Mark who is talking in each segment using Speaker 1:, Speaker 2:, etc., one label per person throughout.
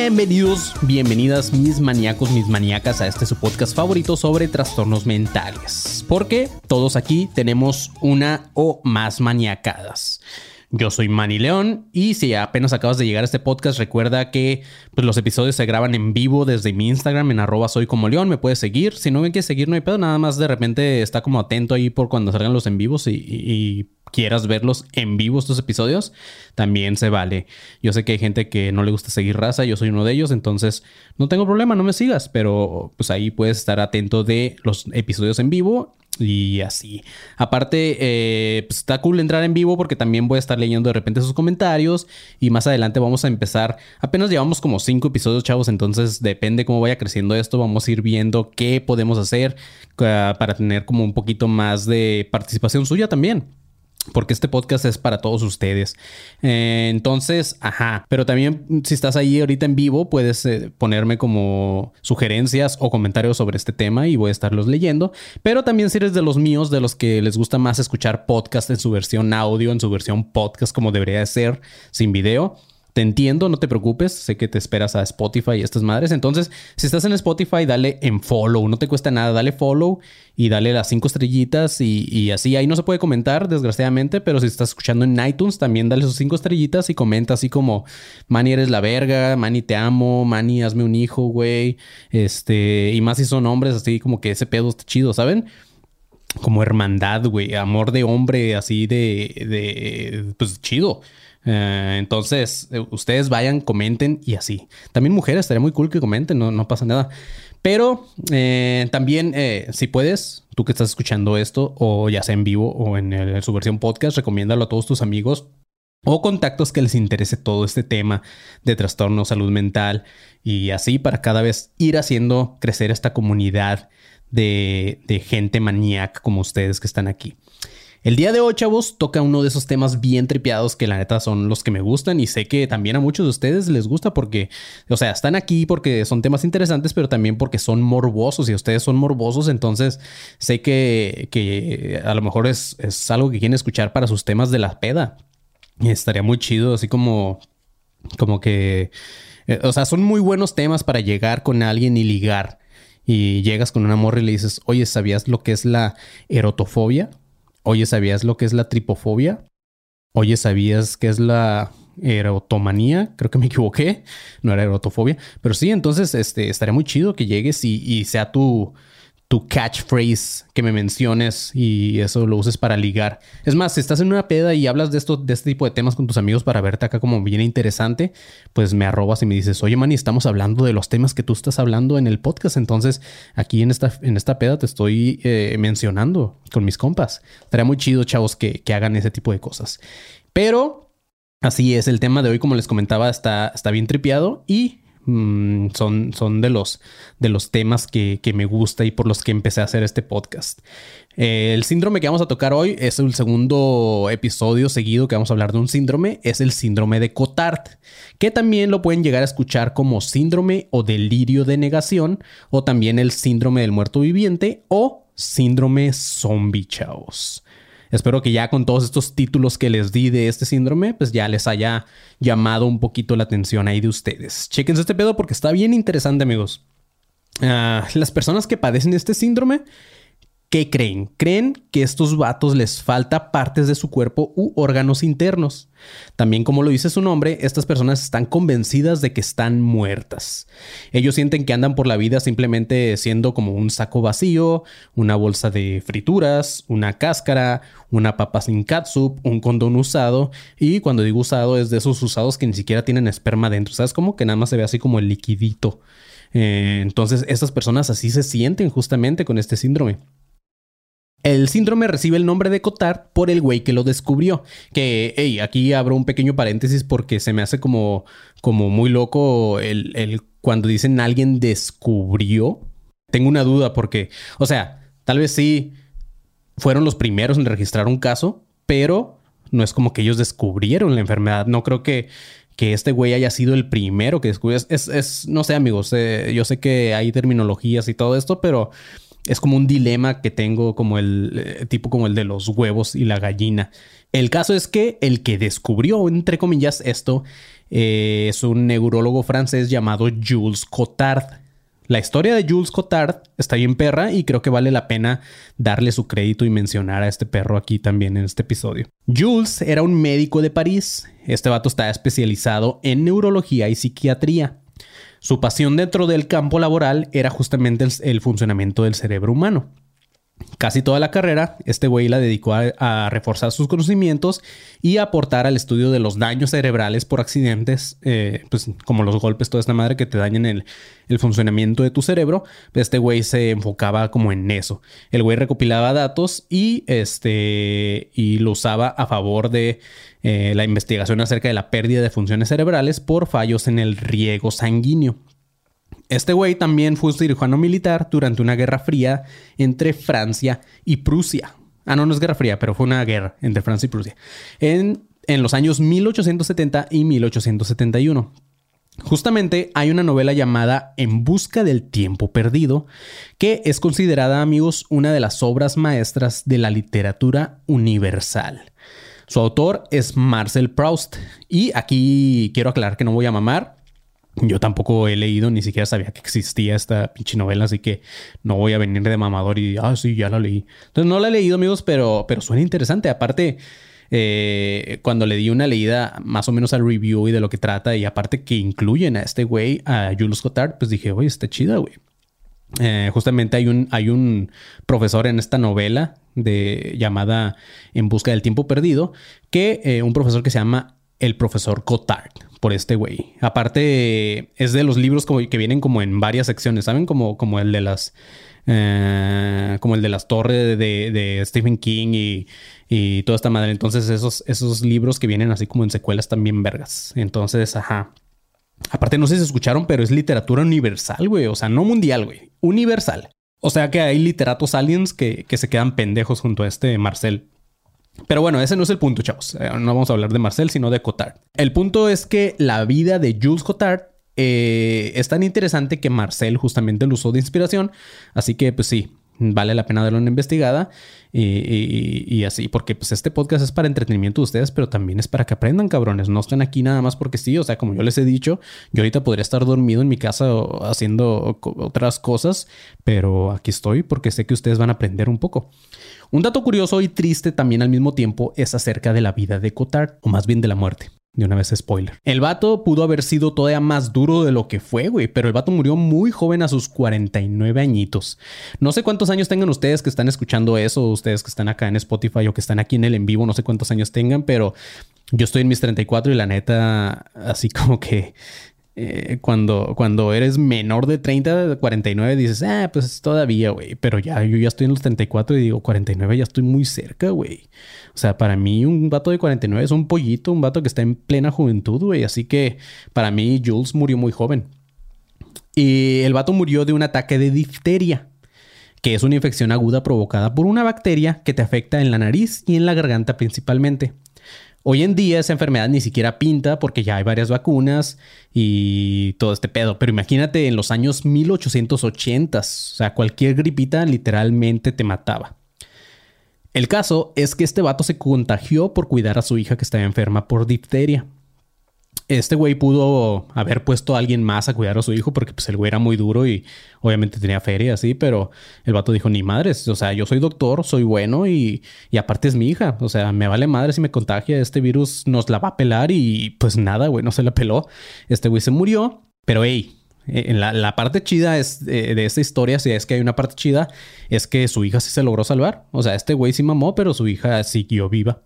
Speaker 1: Bienvenidos, bienvenidas mis maníacos, mis maníacas a este su podcast favorito sobre trastornos mentales. Porque todos aquí tenemos una o más maniacadas. Yo soy Manny León y si apenas acabas de llegar a este podcast, recuerda que pues, los episodios se graban en vivo desde mi Instagram en arroba soy como León. Me puedes seguir. Si no me quieres seguir, no hay pedo. Nada más de repente está como atento ahí por cuando salgan los en vivos y, y- y quieras verlos en vivo estos episodios, también se vale. Yo sé que hay gente que no le gusta seguir raza, yo soy uno de ellos, entonces no tengo problema, no me sigas, pero pues ahí puedes estar atento de los episodios en vivo y así. Aparte, eh, pues está cool entrar en vivo porque también voy a estar leyendo de repente sus comentarios y más adelante vamos a empezar. Apenas llevamos como cinco episodios, chavos, entonces depende cómo vaya creciendo esto, vamos a ir viendo qué podemos hacer ah, para tener como un poquito más de participación suya también porque este podcast es para todos ustedes. Eh, entonces, ajá. Pero también, si estás ahí ahorita en vivo, puedes eh, ponerme como sugerencias o comentarios sobre este tema y voy a estarlos leyendo. Pero también, si eres de los míos, de los que les gusta más escuchar podcast en su versión audio, en su versión podcast, como debería de ser, sin video. Te entiendo, no te preocupes. Sé que te esperas a Spotify y estas madres. Entonces, si estás en Spotify, dale en follow. No te cuesta nada. Dale follow y dale las cinco estrellitas y, así. Ahí no se puede comentar, desgraciadamente. Pero si estás escuchando en iTunes, también dale sus cinco estrellitas y comenta así como: Manny, eres la verga. Manny, te amo. Manny, hazme un hijo, güey. Este, y más si son hombres, así como que ese pedo está chido, ¿saben? como hermandad, güey, amor de hombre, así de, de pues chido. Eh, entonces, eh, ustedes vayan, comenten y así. También mujeres, estaría muy cool que comenten, no, no pasa nada. Pero eh, también, si puedes, tú que estás escuchando esto, o ya sea en vivo o en su versión podcast, recomiéndalo a todos tus amigos o contactos que les interese todo este tema de trastorno, salud mental y así para cada vez ir haciendo crecer esta comunidad de, de gente maníaca como ustedes que están aquí. El día de hoy, chavos, toca uno de esos temas bien tripeados que la neta son los que me gustan y sé que también a muchos de ustedes les gusta porque, o sea, están aquí porque son temas interesantes, pero también porque son morbosos y ustedes son morbosos, entonces sé que, que a lo mejor es, es algo que quieren escuchar para sus temas de la peda. Y estaría muy chido, así como, como que, eh, o sea, son muy buenos temas para llegar con alguien y ligar. Y llegas con una morra y le dices, oye, ¿sabías lo que es la erotofobia? Oye, ¿sabías lo que es la tripofobia? Oye, ¿sabías qué es la erotomanía? Creo que me equivoqué. No era erotofobia. Pero sí, entonces este, estaría muy chido que llegues y, y sea tu, tu catchphrase que me menciones y eso lo uses para ligar. Es más, si estás en una peda y hablas de esto, de este tipo de temas con tus amigos para verte acá como bien interesante, pues me arrobas y me dices, oye, man, y estamos hablando de los temas que tú estás hablando en el podcast. Entonces, aquí en esta, en esta peda te estoy eh, mencionando con mis compas. Estaría muy chido, chavos, que, que hagan ese tipo de cosas. Pero Así es, el tema de hoy, como les comentaba, está, está bien tripeado y mm, son, son de, los, de los temas que, que me gusta y por los que empecé a hacer este podcast. Eh, el síndrome que vamos a tocar hoy es el segundo episodio seguido que vamos a hablar de un síndrome, es el síndrome de Cotard, que también lo pueden llegar a escuchar como síndrome o delirio de negación, o también el síndrome del muerto viviente o síndrome zombie, chavos. Espero que ya con todos estos títulos que les di de este síndrome, pues ya les haya llamado un poquito la atención ahí de ustedes. Chequense este pedo porque está bien interesante, amigos. Ah, las personas que padecen este síndrome ¿Qué creen? Creen que estos vatos les falta partes de su cuerpo u órganos internos. También, como lo dice su nombre, estas personas están convencidas de que están muertas. Ellos sienten que andan por la vida simplemente siendo como un saco vacío, una bolsa de frituras, una cáscara, una papa sin catsup, un condón usado. Y cuando digo usado, es de esos usados que ni siquiera tienen esperma dentro. ¿Sabes? Como que nada más se ve así como el liquidito. Eh, entonces, estas personas así se sienten justamente con este síndrome. El síndrome recibe el nombre de Cotard por el güey que lo descubrió. Que, hey, aquí abro un pequeño paréntesis porque se me hace como, como muy loco el, el cuando dicen alguien descubrió. Tengo una duda porque, o sea, tal vez sí fueron los primeros en registrar un caso, pero no es como que ellos descubrieron la enfermedad. No creo que, que este güey haya sido el primero que descubrió. Es, es, no sé, amigos, eh, yo sé que hay terminologías y todo esto, pero es como un dilema que tengo como el eh, tipo como el de los huevos y la gallina. El caso es que el que descubrió, entre comillas, esto eh, es un neurólogo francés llamado Jules Cotard. La historia de Jules Cotard está bien perra y creo que vale la pena darle su crédito y mencionar a este perro aquí también en este episodio. Jules era un médico de París. Este vato está especializado en neurología y psiquiatría. Su pasión dentro del campo laboral era justamente el, funcionamiento del cerebro humano. Casi toda la carrera, este güey la dedicó a, reforzar sus conocimientos y aportar al estudio de los daños cerebrales por accidentes, eh, pues como los golpes, toda esta madre que te dañan el, el funcionamiento de tu cerebro. Este güey se enfocaba como en eso. El güey recopilaba datos y, este, y lo usaba a favor de eh, la investigación acerca de la pérdida de funciones cerebrales por fallos en el riego sanguíneo. Este güey también fue cirujano militar durante una guerra fría entre Francia y Prusia. Ah, no, no es guerra fría, pero fue una guerra entre Francia y Prusia. En, en los años 1870 y 1871. Justamente hay una novela llamada En Busca del Tiempo Perdido, que es considerada, amigos, una de las obras maestras de la literatura universal. Su autor es Marcel Proust. Y aquí quiero aclarar que no voy a mamar. Yo tampoco he leído, ni siquiera sabía que existía esta pinche novela, así que no voy a venir de mamador y, ah, sí, ya la leí. Entonces no la he leído, amigos, pero, pero suena interesante. Aparte, eh, cuando le di una leída más o menos al review y de lo que trata, y aparte que incluyen a este güey, a Jules Cotard, pues dije, oye, está chida, güey. Eh, justamente hay un, hay un profesor en esta novela de, llamada En Busca del Tiempo Perdido, que eh, un profesor que se llama el profesor Cotard, por este güey. Aparte, es de los libros como, que vienen como en varias secciones, ¿saben? Como, como el de las... Eh, como el de las torres de, Stephen King y, y, toda esta madre. Entonces, esos, esos libros que vienen así como en secuelas también vergas. Entonces, ajá. Aparte, no sé si escucharon, pero es literatura universal, güey. O sea, no mundial, güey. Universal. O sea que hay literatos aliens que, se quedan pendejos junto a este Marcel. Pero bueno, ese no es el punto, chavos. Eh, no vamos a hablar de Marcel, sino de Cotard. El punto es que la vida de Jules Cotard eh, es tan interesante que Marcel justamente lo usó de inspiración. Así que, pues sí, vale la pena darle una investigada y, así, porque pues este podcast es para entretenimiento de ustedes, pero también es para que aprendan, cabrones. No están aquí nada más porque sí, o sea, como yo les he dicho, yo ahorita podría estar dormido en mi casa haciendo otras cosas, pero aquí estoy porque sé que ustedes van a aprender un poco. Un dato curioso y triste también al mismo tiempo es acerca de la vida de Cotard, o más bien de la muerte. De una vez spoiler. El vato pudo haber sido todavía más duro de lo que fue, güey, pero el vato murió muy joven a sus 49 añitos. No sé cuántos años tengan ustedes que están escuchando eso, ustedes que están acá en Spotify o que están aquí en el en vivo, no sé cuántos años tengan, pero yo estoy en mis 34 y la neta, así como que eh, cuando, cuando eres menor de 30, 49, dices, ah, pues todavía, güey. Pero ya, yo ya estoy en los 34 y digo, 49 ya estoy muy cerca, güey. O sea, para mí un vato de 49 es un pollito, un vato que está en plena juventud, güey. Así que para mí Jules murió muy joven. Y el vato murió de un ataque de difteria, que es una infección aguda provocada por una bacteria que te afecta en la nariz y en la garganta principalmente. Hoy en día esa enfermedad ni siquiera pinta porque ya hay varias vacunas y todo este pedo. Pero imagínate en los años 1880, o sea, cualquier gripita literalmente te mataba. El caso es que este vato se contagió por cuidar a su hija que estaba enferma por difteria. Este güey pudo haber puesto a alguien más a cuidar a su hijo porque pues el güey era muy duro y obviamente tenía feria así, pero el vato dijo, ni madres, o sea, yo soy doctor, soy bueno y, y aparte es mi hija, o sea, me vale madre si me contagia, este virus nos la va a pelar y pues nada, güey, no se la peló, este güey se murió, pero hey, en la, parte chida es de, de, esta historia, si es que hay una parte chida, es que su hija sí se logró salvar. O sea, este güey sí mamó, pero su hija siguió viva.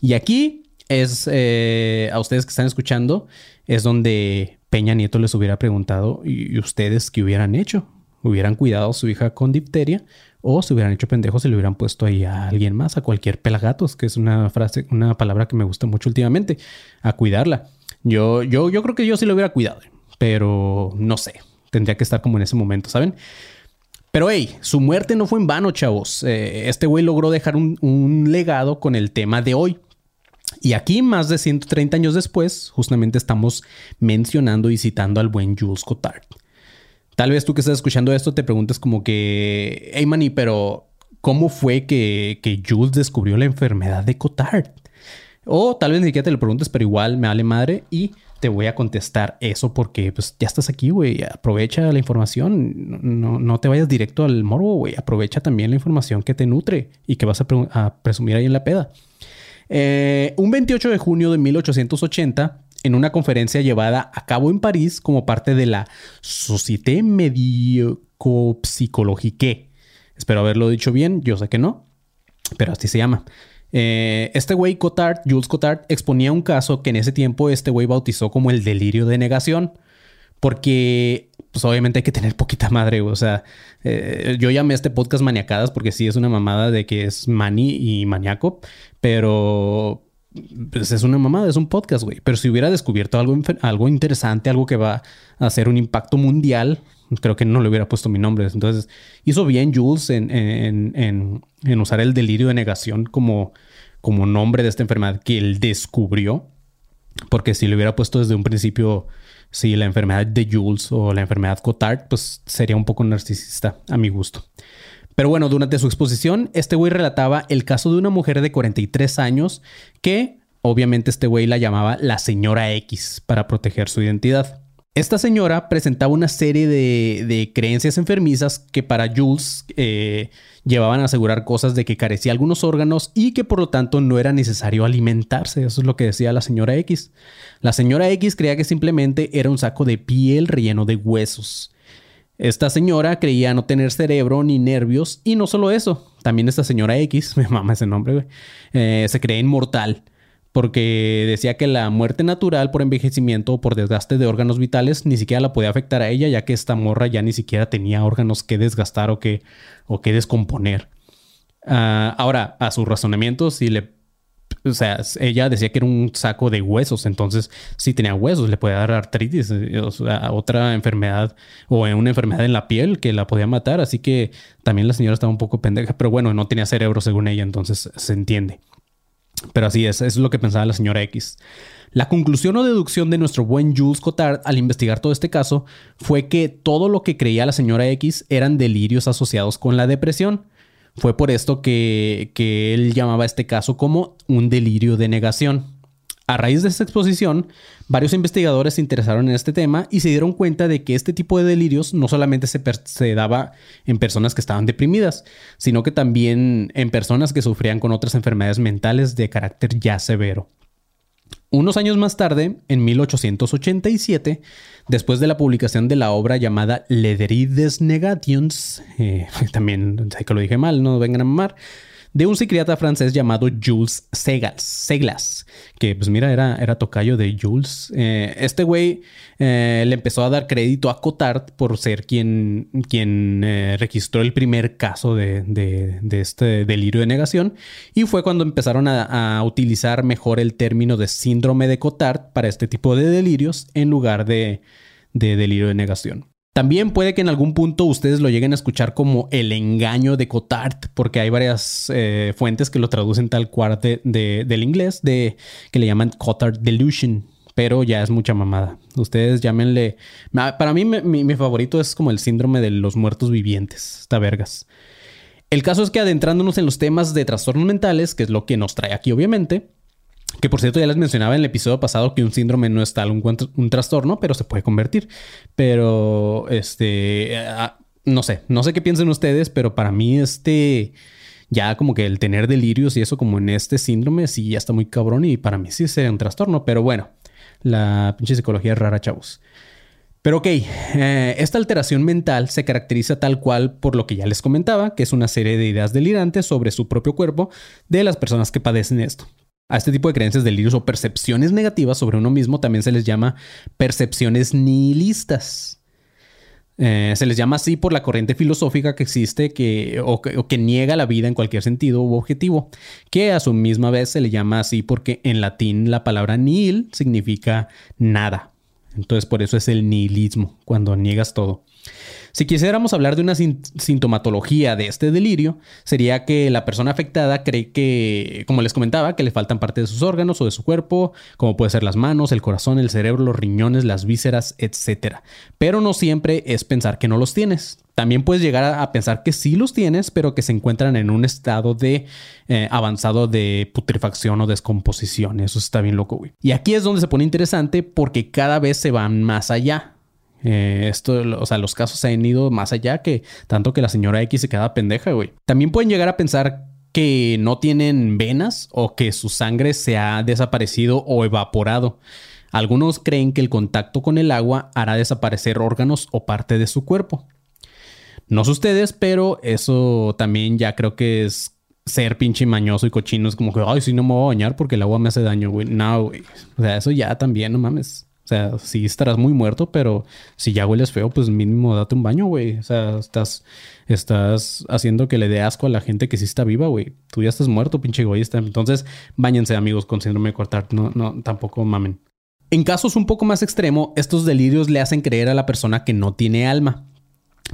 Speaker 1: Y aquí es, eh, a ustedes que están escuchando, es donde Peña Nieto les hubiera preguntado, ¿y ustedes qué hubieran hecho? ¿Hubieran cuidado a su hija con dipteria? ¿O se hubieran hecho pendejos y le hubieran puesto ahí a alguien más, a cualquier pelagatos, que es una frase, una palabra que me gusta mucho últimamente, a cuidarla? Yo, yo, yo creo que yo sí lo hubiera cuidado, pero no sé, tendría que estar como en ese momento, ¿saben? Pero hey, su muerte no fue en vano, chavos. Eh, este güey logró dejar un legado con el tema de hoy, y aquí, más de 130 años después, justamente estamos mencionando y citando al buen Jules Cotard. Tal vez tú que estás escuchando esto te preguntes como que, hey Manny, pero ¿cómo fue que, que Jules descubrió la enfermedad de Cotard? O tal vez ni siquiera te lo preguntes, pero igual me vale madre y te voy a contestar eso porque pues ya estás aquí, güey. Aprovecha la información. No, no, te vayas directo al morbo, güey. Aprovecha también la información que te nutre y que vas a, a presumir ahí en la peda. Eh, un 28 de junio de 1880, en una conferencia llevada a cabo en París como parte de la Société Médico-Psychologique. Espero haberlo dicho bien, yo sé que no, pero así se llama. Eh, este güey Cotard, Jules Cotard, exponía un caso que en ese tiempo este güey bautizó como el delirio de negación. Porque, pues obviamente hay que tener poquita madre, o sea, eh, yo llamé a este podcast maniacadas porque sí es una mamada de que es mani y maniaco, pero pues es una mamada, es un podcast, güey. Pero si hubiera descubierto algo, algo interesante, algo que va a hacer un impacto mundial, creo que no le hubiera puesto mi nombre. Entonces, hizo bien Jules en, en, en, usar el delirio de negación como, como nombre de esta enfermedad que él descubrió. Porque si le hubiera puesto desde un principio si la enfermedad de Jules o la enfermedad Cotard, pues sería un poco narcisista a mi gusto. Pero bueno, durante su exposición, este güey relataba el caso de una mujer de 43 años que obviamente este güey la llamaba la señora X para proteger su identidad. Esta señora presentaba una serie de, creencias enfermizas que para Jules eh, llevaban a asegurar cosas de que carecía algunos órganos y que por lo tanto no era necesario alimentarse. Eso es lo que decía la señora X. La señora X creía que simplemente era un saco de piel relleno de huesos. Esta señora creía no tener cerebro ni nervios y no solo eso, también esta señora X, me mama ese nombre, eh, se cree inmortal porque decía que la muerte natural por envejecimiento o por desgaste de órganos vitales ni siquiera la podía afectar a ella, ya que esta morra ya ni siquiera tenía órganos que desgastar o que, o que descomponer. Ah, ahora, a su razonamiento, si le. O sea, ella decía que era un saco de huesos, entonces si tenía huesos, le podía dar artritis, eh, o sea, otra enfermedad o una enfermedad en la piel que la podía matar, así que también la señora estaba un poco pendeja, pero bueno, no tenía cerebro según ella, entonces se entiende. Pero así es, es lo que pensaba la señora X. La conclusión o deducción de nuestro buen Jules Cotard al investigar todo este caso fue que todo lo que creía la señora X eran delirios asociados con la depresión. Fue por esto que, que él llamaba este caso como un delirio de negación. A raíz de esta exposición, varios investigadores se interesaron en este tema y se dieron cuenta de que este tipo de delirios no solamente se, daba en personas que estaban deprimidas, sino que también en personas que sufrían con otras enfermedades mentales de carácter ya severo. Unos años más tarde, en 1887, después de la publicación de la obra llamada Lederides Negations, eh, también sé que lo dije mal, no vengan a mamar, de un psiquiatra francés llamado Jules Segals, Seglas, que pues mira, era, era tocayo de Jules. Eh, este güey eh, le empezó a dar crédito a Cotard por ser quien, quien eh, registró el primer caso de, de, este delirio de negación y fue cuando empezaron a, a, utilizar mejor el término de síndrome de Cotard para este tipo de delirios en lugar de, de delirio de negación. También puede que en algún punto ustedes lo lleguen a escuchar como el engaño de Cotard, porque hay varias eh, fuentes que lo traducen tal cual de, del inglés, de, que le llaman Cotard Delusion, pero ya es mucha mamada. Ustedes llámenle... Para mí mi, favorito es como el síndrome de los muertos vivientes, está vergas. El caso es que adentrándonos en los temas de trastornos mentales, que es lo que nos trae aquí obviamente, Que por cierto, ya les mencionaba en el episodio pasado que un síndrome no es tal un, un trastorno, pero se puede convertir. Pero, este, ah, no sé, no sé qué piensen ustedes, pero para mí este, ya como que el tener delirios y eso como en este síndrome, sí, ya está muy cabrón y para mí sí sería un trastorno. Pero bueno, la pinche psicología es rara, chavos. Pero ok, eh, esta alteración mental se caracteriza tal cual por lo que ya les comentaba, que es una serie de ideas delirantes sobre su propio cuerpo de las personas que padecen esto. A este tipo de creencias, delirios o percepciones negativas sobre uno mismo también se les llama percepciones nihilistas. Eh, se les llama así por la corriente filosófica que existe que, o, o, que, niega la vida en cualquier sentido u objetivo, que a su misma vez se le llama así porque en latín la palabra nihil significa nada. Entonces por eso es el nihilismo, cuando niegas todo. Si quisiéramos hablar de una sintomatología de este delirio, sería que la persona afectada cree que, como les comentaba, que le faltan partes de sus órganos o de su cuerpo, como puede ser las manos, el corazón, el cerebro, los riñones, las vísceras, etc. Pero no siempre es pensar que no los tienes. También puedes llegar a pensar que sí los tienes, pero que se encuentran en un estado de eh, avanzado de putrefacción o descomposición. Eso está bien loco, güey. Y aquí es donde se pone interesante porque cada vez se van más allá. Eh, esto, o sea, los casos se han ido más allá que tanto que la señora X se queda pendeja, güey. También pueden llegar a pensar que no tienen venas o que su sangre se ha desaparecido o evaporado. Algunos creen que el contacto con el agua hará desaparecer órganos o parte de su cuerpo. No sé ustedes, pero eso también ya creo que es ser pinche mañoso y cochino. Es como que, ay, sí, no me voy a bañar porque el agua me hace daño, güey. No, güey. O sea, eso ya también, no mames. Sea, sí estarás muy muerto, pero si ya hueles feo, pues mínimo date un baño, güey. O sea, estás, estás haciendo que le dé asco a la gente que sí está viva, güey. Tú ya estás muerto, pinche egoísta. Entonces, bañense, amigos, con síndrome de cortar. No, no, tampoco mamen. En casos un poco más extremo, estos delirios le hacen creer a la persona que no tiene alma,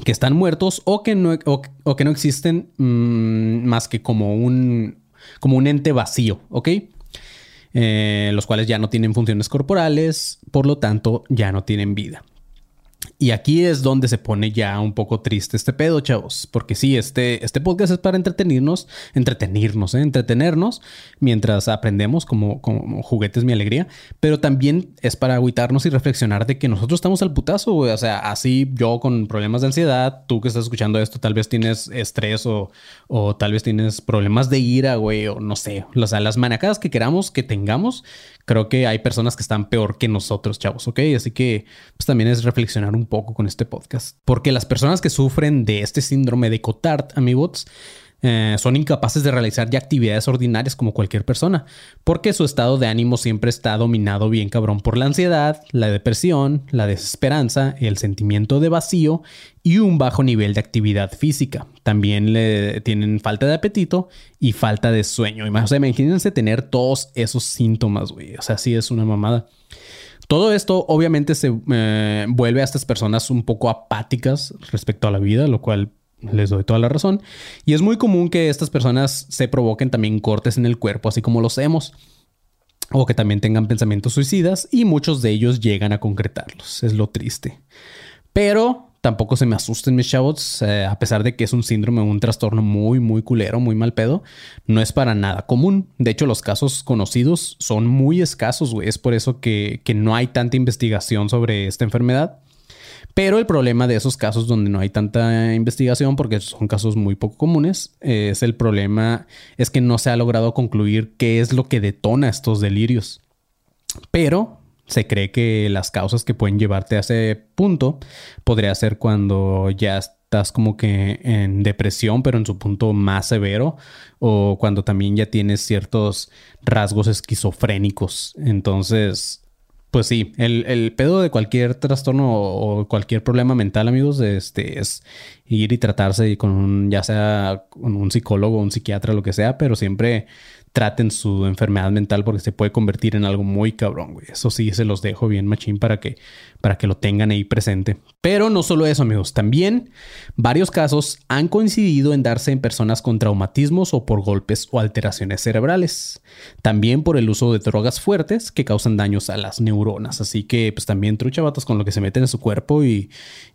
Speaker 1: que están muertos o que no, o, que no existen mmm, más que como un, como un ente vacío, ¿ok? Eh, los cuales ya no tienen funciones corporales, por lo tanto ya no tienen vida. Y aquí es donde se pone ya un poco triste este pedo, chavos. Porque sí, este, este podcast es para entretenernos, entretenernos, ¿eh? entretenernos mientras aprendemos como, como juguetes mi alegría. Pero también es para agüitarnos y reflexionar de que nosotros estamos al putazo, güey. O sea, así yo con problemas de ansiedad, tú que estás escuchando esto, tal vez tienes estrés o, o tal vez tienes problemas de ira, güey, o no sé. O sea, las manacadas que queramos que tengamos, creo que hay personas que están peor que nosotros, chavos, ¿ok? Así que pues también es reflexionar un poco con este podcast. Porque las personas que sufren de este síndrome de Cotard, amigos, eh, son incapaces de realizar ya actividades ordinarias como cualquier persona, porque su estado de ánimo siempre está dominado bien cabrón por la ansiedad, la depresión, la desesperanza, el sentimiento de vacío y un bajo nivel de actividad física. También le tienen falta de apetito y falta de sueño. O sea, imagínense tener todos esos síntomas, güey. O sea, sí es una mamada. Todo esto obviamente se eh, vuelve a estas personas un poco apáticas respecto a la vida, lo cual les doy toda la razón. Y es muy común que estas personas se provoquen también cortes en el cuerpo, así como los hemos. O que también tengan pensamientos suicidas y muchos de ellos llegan a concretarlos. Es lo triste. Pero tampoco se me asusten mis chavos, eh, a pesar de que es un síndrome, un trastorno muy, muy culero, muy mal pedo, no es para nada común. De hecho, los casos conocidos son muy escasos, güey. Es por eso que, que no hay tanta investigación sobre esta enfermedad. Pero el problema de esos casos donde no hay tanta investigación, porque son casos muy poco comunes, es el problema es que no se ha logrado concluir qué es lo que detona estos delirios. Pero se cree que las causas que pueden llevarte a ese punto podría ser cuando ya estás como que en depresión, pero en su punto más severo, o cuando también ya tienes ciertos rasgos esquizofrénicos. Entonces, pues sí, el, pedo de cualquier trastorno o, cualquier problema mental, amigos, este, es ir y tratarse con un, ya sea con un psicólogo, un psiquiatra, lo que sea, pero siempre traten su enfermedad mental porque se puede convertir en algo muy cabrón, güey. Eso sí, se los dejo bien machín para que, para que lo tengan ahí presente. Pero no solo eso, amigos. También varios casos han coincidido en darse en personas con traumatismos o por golpes o alteraciones cerebrales. También por el uso de drogas fuertes que causan daños a las neuronas. Así que, pues también trucha vatos con lo que se meten en su cuerpo y,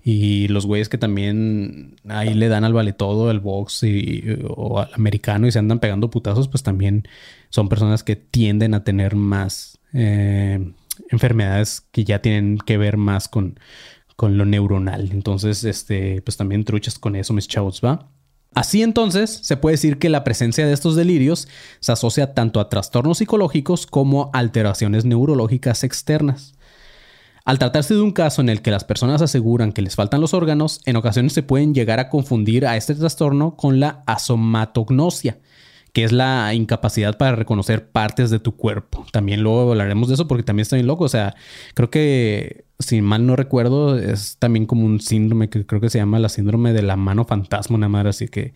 Speaker 1: y los güeyes que también ahí le dan al vale todo, el box y, o al americano y se andan pegando putazos, pues también son personas que tienden a tener más eh, enfermedades que ya tienen que ver más con, con lo neuronal. Entonces, este, pues también truchas con eso, mis chavos, ¿va? Así entonces, se puede decir que la presencia de estos delirios se asocia tanto a trastornos psicológicos como a alteraciones neurológicas externas. Al tratarse de un caso en el que las personas aseguran que les faltan los órganos, en ocasiones se pueden llegar a confundir a este trastorno con la asomatognosia, que es la incapacidad para reconocer partes de tu cuerpo. También luego hablaremos de eso porque también está bien loco. O sea, creo que, si mal no recuerdo, es también como un síndrome que creo que se llama la síndrome de la mano fantasma, una madre así que,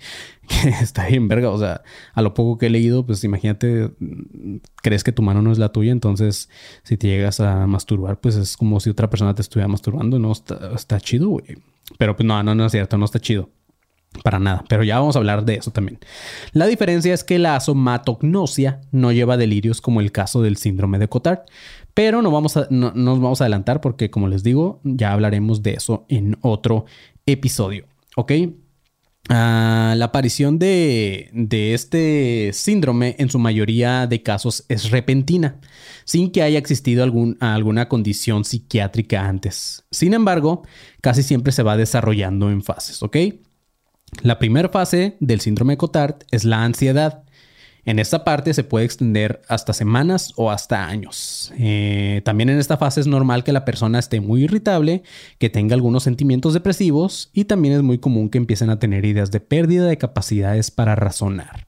Speaker 1: está bien verga. O sea, a lo poco que he leído, pues imagínate, crees que tu mano no es la tuya, entonces si te llegas a masturbar, pues es como si otra persona te estuviera masturbando, ¿no? Está, está chido, güey. Pero pues no, no, no es cierto, no está chido. Para nada, pero ya vamos a hablar de eso también. La diferencia es que la somatognosia no lleva delirios como el caso del síndrome de Cotard, pero no vamos a, no, nos vamos a adelantar porque como les digo, ya hablaremos de eso en otro episodio, ¿ok? Uh, la aparición de, de, este síndrome en su mayoría de casos es repentina, sin que haya existido algún, alguna condición psiquiátrica antes. Sin embargo, casi siempre se va desarrollando en fases, ¿ok? La primera fase del síndrome Cotard es la ansiedad. En esta parte se puede extender hasta semanas o hasta años. Eh, también en esta fase es normal que la persona esté muy irritable, que tenga algunos sentimientos depresivos y también es muy común que empiecen a tener ideas de pérdida de capacidades para razonar.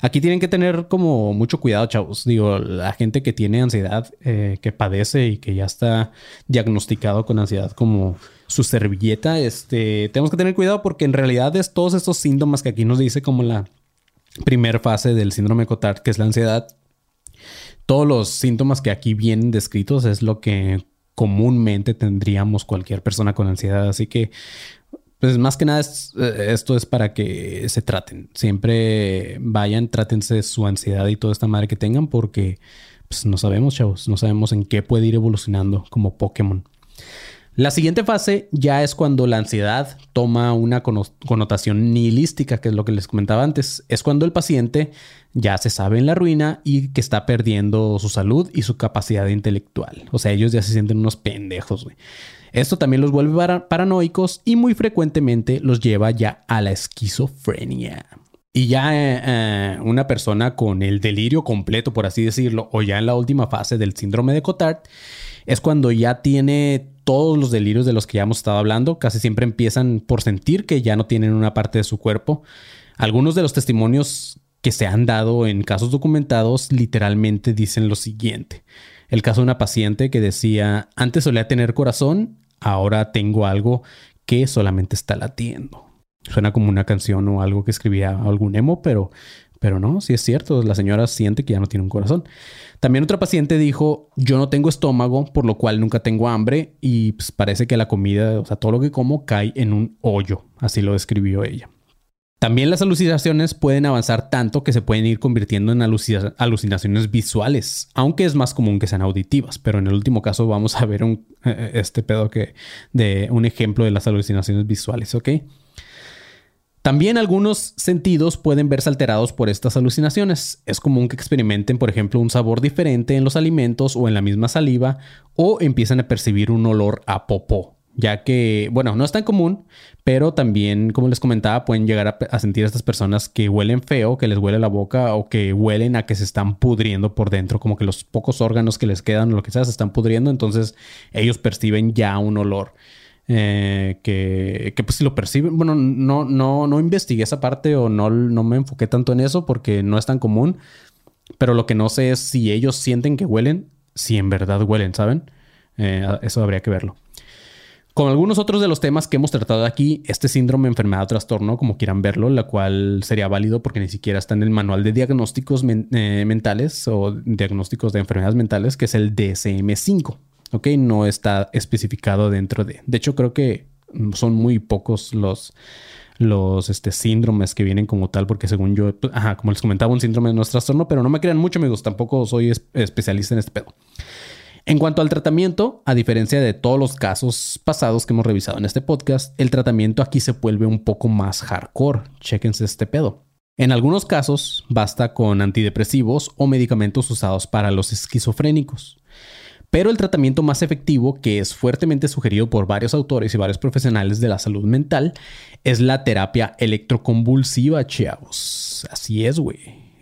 Speaker 1: Aquí tienen que tener como mucho cuidado, chavos. Digo, la gente que tiene ansiedad, eh, que padece y que ya está diagnosticado con ansiedad como su servilleta, este, tenemos que tener cuidado porque en realidad es todos estos síntomas que aquí nos dice como la primera fase del síndrome de Cotard, que es la ansiedad. Todos los síntomas que aquí vienen descritos es lo que comúnmente tendríamos cualquier persona con ansiedad. Así que, pues más que nada, eh, esto es para que se traten. Siempre vayan, trátense su ansiedad y toda esta madre que tengan porque pues, no sabemos, chavos, no sabemos en qué puede ir evolucionando como Pokémon. La siguiente fase ya es cuando la ansiedad toma una connotación nihilística, que es lo que les comentaba antes. Es cuando el paciente ya se sabe en la ruina y que está perdiendo su salud y su capacidad intelectual. O sea, ellos ya se sienten unos pendejos, güey. Esto también los vuelve paranoicos y muy frecuentemente los lleva ya a la esquizofrenia. Y ya eh, eh, una persona con el delirio completo, por así decirlo, o ya en la última fase del síndrome de Cotard, es cuando ya tiene todos los delirios de los que ya hemos estado hablando. Casi siempre empiezan por sentir que ya no tienen una parte de su cuerpo. Algunos de los testimonios que se han dado en casos documentados literalmente dicen lo siguiente. El caso de una paciente que decía, antes solía tener corazón, ahora tengo algo que solamente está latiendo. Suena como una canción o algo que escribía algún emo, pero pero no, sí es cierto, la señora siente que ya no tiene un corazón. También otra paciente dijo, yo no tengo estómago, por lo cual nunca tengo hambre y pues, parece que la comida, o sea, todo lo que como cae en un hoyo, así lo describió ella. También las alucinaciones pueden avanzar tanto que se pueden ir convirtiendo en alucinaciones visuales, aunque es más común que sean auditivas, pero en el último caso vamos a ver un, eh, este pedo que de un ejemplo de las alucinaciones visuales, ¿ok? También algunos sentidos pueden verse alterados por estas alucinaciones. Es común que experimenten, por ejemplo, un sabor diferente en los alimentos o en la misma saliva o empiezan a percibir un olor a popó, ya que, bueno, no es tan común, pero también, como les comentaba, pueden llegar a, sentir a estas personas que huelen feo, que les huele la boca o que huelen a que se están pudriendo por dentro, como que los pocos órganos que les quedan o lo que sea se están pudriendo, entonces ellos perciben ya un olor. Eh, que, pues si lo perciben, bueno, no, no, no investigué esa parte o no, no me enfoqué tanto en eso porque no es tan común, pero lo que no sé es si ellos sienten que huelen, si en verdad huelen, ¿saben? Eh, eso habría que verlo. Con algunos otros de los temas que hemos tratado aquí, este síndrome, enfermedad trastorno, como quieran verlo, la cual sería válido porque ni siquiera está en el manual de diagnósticos eh, mentales o diagnósticos de enfermedades mentales, que es el DSM-5. ¿Ok? No está especificado dentro de... De hecho, creo que son muy pocos los, los este, síndromes que vienen como tal, porque según yo, pues, ajá, como les comentaba, un síndrome no es trastorno, pero no me crean mucho, amigos, tampoco soy especialista en este pedo. En cuanto al tratamiento, a diferencia de todos los casos pasados que hemos revisado en este podcast, el tratamiento aquí se vuelve un poco más hardcore. Chéquense este pedo. En algunos casos basta con antidepresivos o medicamentos usados para los esquizofrénicos. Pero el tratamiento más efectivo, que es fuertemente sugerido por varios autores y varios profesionales de la salud mental, es la terapia electroconvulsiva, chavos. Así es, güey.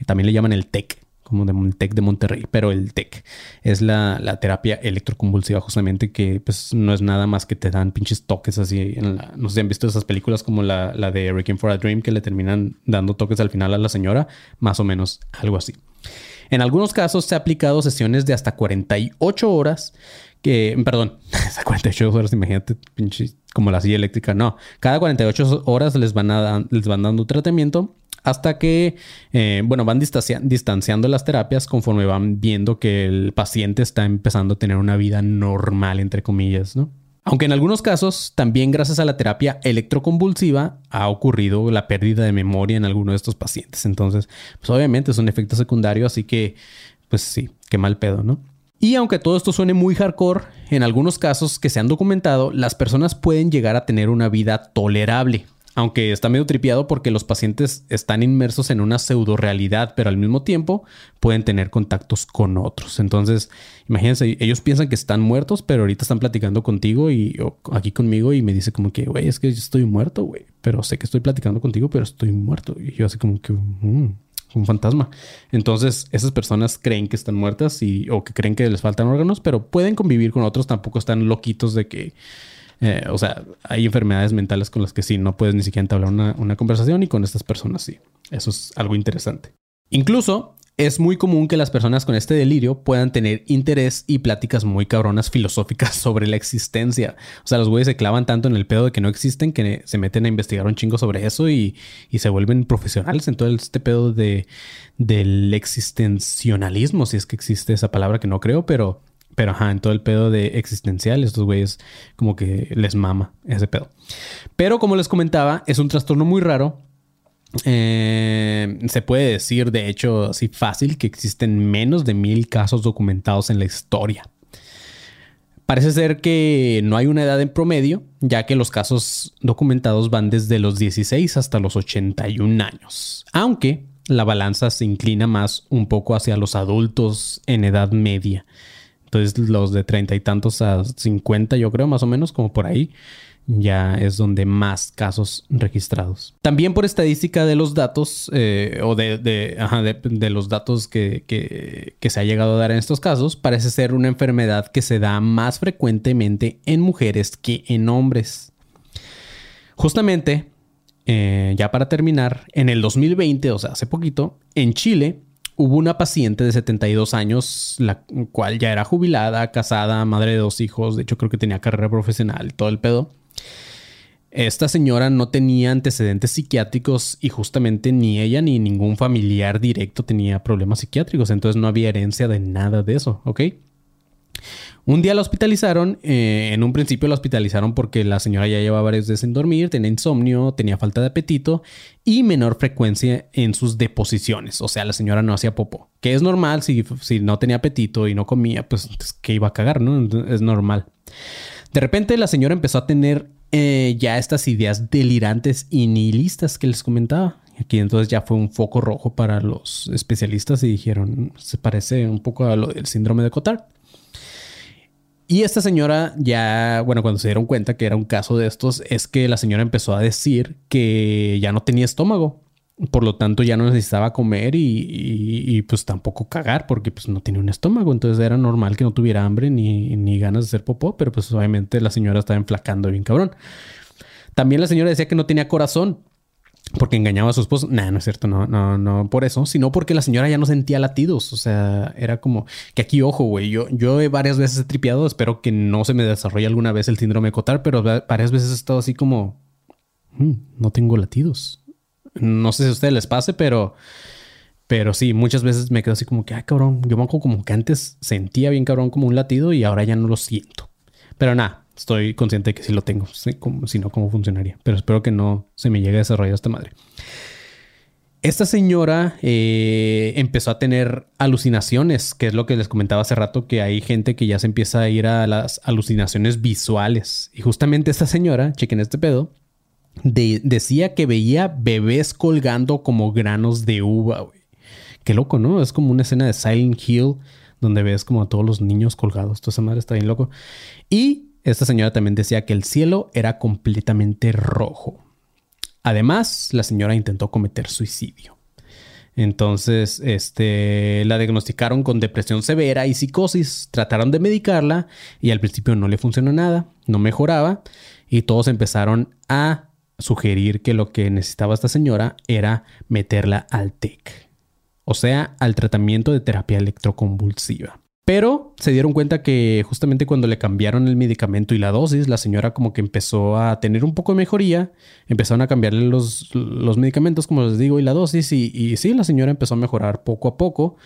Speaker 1: También le llaman el TEC, como de, el TEC de Monterrey, pero el TEC es la, terapia electroconvulsiva, justamente, que pues no es nada más que te dan pinches toques así. no sé si han visto esas películas como la, la de Requiem for a Dream, que le terminan dando toques al final a la señora, más o menos algo así. En algunos casos se ha aplicado sesiones de hasta 48 horas, que, perdón, hasta 48 horas, imagínate, pinche, como la silla eléctrica, no. Cada 48 horas les van, les van dando tratamiento hasta que, eh, bueno, van distanciando las terapias conforme van viendo que el paciente está empezando a tener una vida normal, entre comillas, ¿no? Aunque en algunos casos, también gracias a la terapia electroconvulsiva, ha ocurrido la pérdida de memoria en algunos de estos pacientes. Entonces, pues obviamente es un efecto secundario, así que, pues sí, qué mal pedo, ¿no? Y aunque todo esto suene muy hardcore, en algunos casos que se han documentado, las personas pueden llegar a tener una vida tolerable. Aunque está medio tripiado porque los pacientes están inmersos en una pseudo realidad, pero al mismo tiempo pueden tener contactos con otros. Entonces, imagínense, ellos piensan que están muertos, pero ahorita están platicando contigo y aquí conmigo y me dice como que, güey, es que yo estoy muerto, güey, pero sé que estoy platicando contigo, pero estoy muerto. Y yo así como que, mm, un fantasma. Entonces, esas personas creen que están muertas y, o que creen que les faltan órganos, pero pueden convivir con otros, tampoco están loquitos de que eh, o sea, hay enfermedades mentales con las que sí, no puedes ni siquiera entablar una, una conversación y con estas personas sí. Eso es algo interesante. Incluso es muy común que las personas con este delirio puedan tener interés y pláticas muy cabronas filosóficas sobre la existencia. O sea, los güeyes se clavan tanto en el pedo de que no existen que se meten a investigar un chingo sobre eso y, y se vuelven profesionales en todo este pedo de, del existencialismo, si es que existe esa palabra que no creo, pero pero ajá, en todo el pedo de existencial, estos güeyes como que les mama ese pedo. Pero como les comentaba, es un trastorno muy raro. Eh, se puede decir, de hecho, así fácil, que existen menos de mil casos documentados en la historia. Parece ser que no hay una edad en promedio, ya que los casos documentados van desde los 16 hasta los 81 años. Aunque la balanza se inclina más un poco hacia los adultos en edad media entonces los de treinta y tantos a cincuenta, yo creo, más o menos, como por ahí, ya es donde más casos registrados. También por estadística de los datos eh, o de, de, los datos que, que, se ha llegado a dar en estos casos, parece ser una enfermedad que se da más frecuentemente en mujeres que en hombres. Justamente, eh, ya para terminar, en el 2020, o sea, hace poquito, en Chile hubo una paciente de 72 años, la cual ya era jubilada, casada, madre de dos hijos, de hecho creo que tenía carrera profesional, todo el pedo. Esta señora no tenía antecedentes psiquiátricos y justamente ni ella ni ningún familiar directo tenía problemas psiquiátricos, entonces no había herencia de nada de eso, ¿ok? Un día la hospitalizaron. Eh, en un principio la hospitalizaron porque la señora ya llevaba varios días sin dormir, tenía insomnio, tenía falta de apetito y menor frecuencia en sus deposiciones. O sea, la señora no hacía popó, que es normal si, si no tenía apetito y no comía, pues que iba a cagar, ¿no? Es normal. De repente la señora empezó a tener eh, ya estas ideas delirantes y nihilistas que les comentaba. Aquí entonces ya fue un foco rojo para los especialistas y dijeron, se parece un poco a lo del síndrome de Cotard. Y esta señora ya, bueno, cuando se dieron cuenta que era un caso de estos, es que la señora empezó a decir que ya no tenía estómago. Por lo tanto, ya no necesitaba comer y, pues tampoco cagar porque pues no tenía un estómago. Entonces era normal que no tuviera hambre ni, ni ganas de hacer popó, pero pues obviamente la señora estaba enflacando bien cabrón. También la señora decía que no tenía corazón porque engañaba a su esposo. Nah, no es cierto, no, no, no por eso, sino porque la señora ya no sentía latidos. O sea, era como que aquí, ojo, güey. Yo, yo varias veces he tripeado, espero que no se me desarrolle alguna vez el síndrome de Cotard, pero varias veces he estado así como mm, no tengo latidos. No sé si a ustedes les pase, pero, pero sí, muchas veces me quedo así como que, ay, cabrón. Yo me acuerdo como que antes sentía bien cabrón como un latido y ahora ya no lo siento. Pero nada, Estoy consciente de que sí lo tengo, si no, cómo funcionaría. Pero espero que no se me llegue a desarrollar esta madre. Esta señora eh, empezó a tener alucinaciones, que es lo que les comentaba hace rato, que hay gente que ya se empieza a ir a las alucinaciones visuales. Y justamente esta señora, chequen este pedo, de- decía que veía bebés colgando como granos de uva, güey. Qué loco, ¿no? Es como una escena de Silent Hill donde ves como a todos los niños colgados. Toda esa madre está bien loco. Y esta señora también decía que el cielo era completamente rojo. Además, la señora intentó cometer suicidio. Entonces, este, la diagnosticaron con depresión severa y psicosis. Trataron de medicarla y al principio no le funcionó nada, no mejoraba y todos empezaron a sugerir que lo que necesitaba esta señora era meterla al TEC, o sea, al tratamiento de terapia electroconvulsiva. Pero se dieron cuenta que justamente cuando le cambiaron el medicamento y la dosis, la señora como que empezó a tener un poco de mejoría. Empezaron a cambiarle los, los medicamentos, como les digo, y la dosis. Y, sí, la señora empezó a mejorar poco a poco.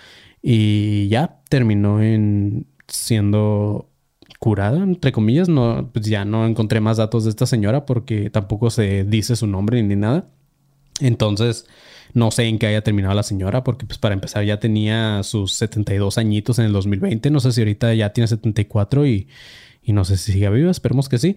Speaker 1: Y ya terminó en siendo curada, entre comillas. No, pues ya no encontré más datos de esta señora porque tampoco se dice su nombre ni nada. Entonces, no sé en qué haya terminado la señora, porque pues para empezar ya tenía sus 72 añitos en el 2020. No sé si ahorita ya tiene 74 y, y no sé si sigue viva, esperemos que sí.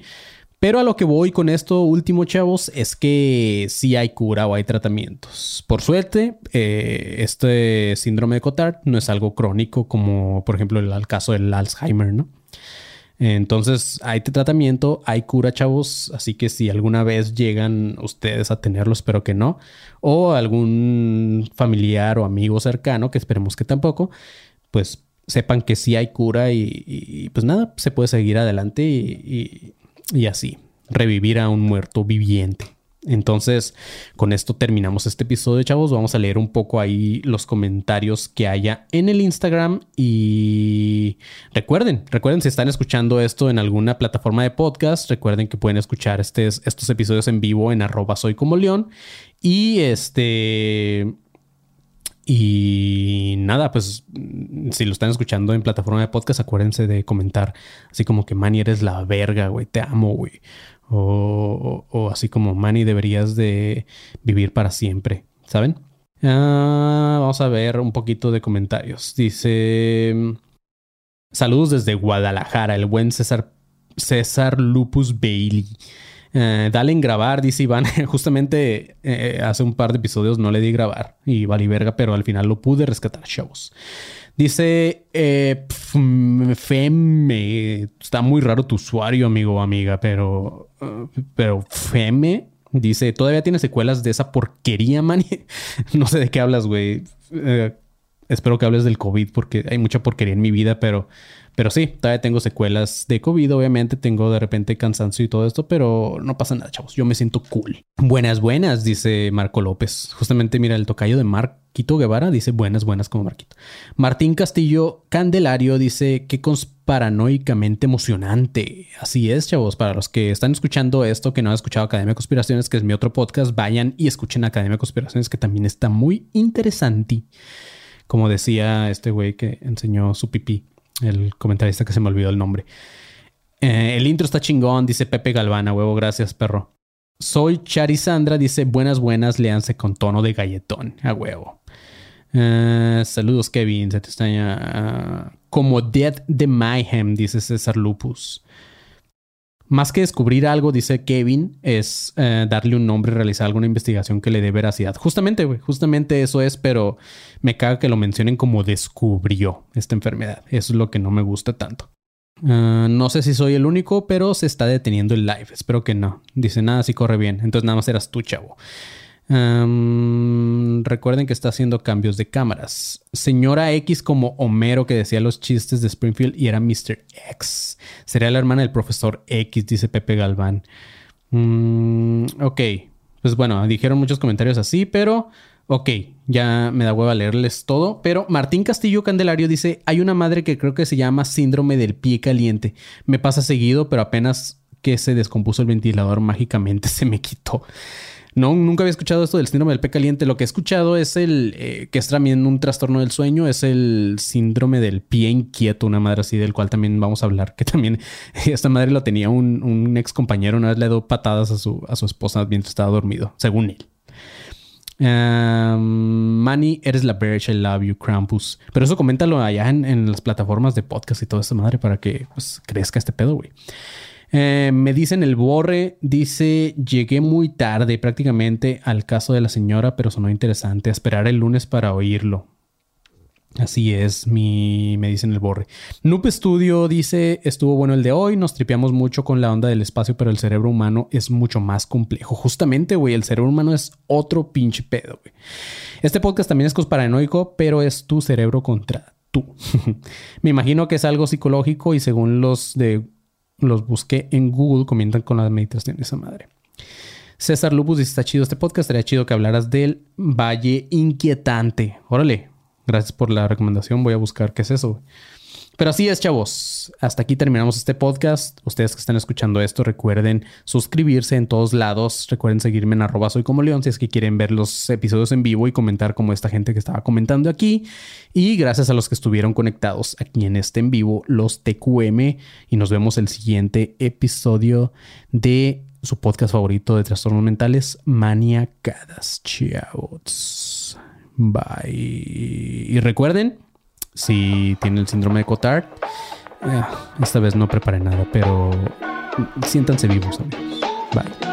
Speaker 1: Pero a lo que voy con esto último, chavos, es que sí hay cura o hay tratamientos. Por suerte, eh, este síndrome de Cotard no es algo crónico como, por ejemplo, el, el caso del Alzheimer, ¿no? Entonces hay tratamiento, hay cura, chavos. Así que si alguna vez llegan ustedes a tenerlo, espero que no. O algún familiar o amigo cercano, que esperemos que tampoco, pues sepan que sí hay cura y, pues nada, se puede seguir adelante y así, revivir a un muerto viviente. Entonces, con esto terminamos este episodio, chavos. Vamos a leer un poco ahí los comentarios que haya en el Instagram. Y recuerden, recuerden si están escuchando esto en alguna plataforma de podcast, recuerden que pueden escuchar estos episodios en vivo en arroba soy como león. Y este... Y nada, pues si lo están escuchando en plataforma de podcast, acuérdense de comentar así como que Manny eres la verga, güey, te amo, güey. O, o, así como Manny deberías de vivir para siempre, ¿saben? Ah, vamos a ver un poquito de comentarios. Dice saludos desde Guadalajara, el buen César César Lupus Bailey. Uh, dale en grabar, dice Iván. Justamente eh, hace un par de episodios no le di grabar y vale verga, pero al final lo pude rescatar, chavos. Dice eh. Está muy raro tu usuario, amigo o amiga, pero, pero Feme dice: Todavía tiene secuelas de esa porquería, man. no sé de qué hablas, güey. Uh, espero que hables del COVID porque hay mucha porquería en mi vida, pero. Pero sí, todavía tengo secuelas de COVID, obviamente tengo de repente cansancio y todo esto, pero no pasa nada, chavos. Yo me siento cool. Buenas, buenas, dice Marco López. Justamente mira, el tocayo de Marquito Guevara dice buenas, buenas como Marquito. Martín Castillo Candelario dice que paranoicamente emocionante. Así es, chavos. Para los que están escuchando esto, que no han escuchado Academia de Conspiraciones, que es mi otro podcast, vayan y escuchen Academia de Conspiraciones, que también está muy interesante. Como decía este güey que enseñó su pipí el comentarista que se me olvidó el nombre. Eh, el intro está chingón, dice Pepe Galvana, huevo, gracias, perro. Soy Charisandra, dice buenas, buenas, léanse con tono de galletón, a huevo. Uh, saludos, Kevin, se te extraña. Uh, como Dead de Mayhem, dice César Lupus. Más que descubrir algo, dice Kevin, es uh, darle un nombre realizar alguna investigación que le dé veracidad. Justamente, güey, justamente eso es, pero me caga que lo mencionen como descubrió esta enfermedad. Eso es lo que no me gusta tanto. Uh, no sé si soy el único, pero se está deteniendo el live. Espero que no. Dice nada, si corre bien. Entonces nada más eras tú, chavo. Um, recuerden que está haciendo cambios de cámaras. Señora X como Homero que decía los chistes de Springfield y era Mr. X. Sería la hermana del profesor X, dice Pepe Galván. Um, ok, pues bueno, dijeron muchos comentarios así, pero ok, ya me da hueva leerles todo. Pero Martín Castillo Candelario dice, hay una madre que creo que se llama síndrome del pie caliente. Me pasa seguido, pero apenas que se descompuso el ventilador mágicamente se me quitó. No, nunca había escuchado esto del síndrome del pie caliente. Lo que he escuchado es el, eh, que es también un trastorno del sueño, es el síndrome del pie inquieto, una madre así, del cual también vamos a hablar, que también esta madre lo tenía un, ex compañero, una vez le dio patadas a su, a su esposa mientras estaba dormido, según él. Um, Manny, eres la Birch, I love you, Krampus. Pero eso coméntalo allá en, en las plataformas de podcast y toda esta madre para que pues, crezca este pedo, güey. Eh, me dicen el borre, dice, llegué muy tarde prácticamente al caso de la señora, pero sonó interesante. esperar el lunes para oírlo. Así es, mi, me dicen el borre. Noob Studio dice, estuvo bueno el de hoy, nos tripeamos mucho con la onda del espacio, pero el cerebro humano es mucho más complejo. Justamente, güey, el cerebro humano es otro pinche pedo, güey. Este podcast también es paranoico, pero es tu cerebro contra tú. me imagino que es algo psicológico y según los de los busqué en Google, comentan con la meditación de esa madre. César Lupus dice, está chido este podcast, estaría chido que hablaras del Valle Inquietante. Órale, Gracias por la recomendación. Voy a buscar qué es eso. Pero así es, chavos. Hasta aquí terminamos este podcast. Ustedes que están escuchando esto, recuerden suscribirse en todos lados. Recuerden seguirme en arroba soy como león si es que quieren ver los episodios en vivo y comentar como esta gente que estaba comentando aquí. Y gracias a los que estuvieron conectados aquí en este en vivo, los TQM. Y nos vemos el siguiente episodio de su podcast favorito de trastornos mentales, Maniacadas. Chavos. Bye. Y recuerden, si tienen el síndrome de Cotard, eh, esta vez no preparé nada, pero siéntanse vivos. Bye.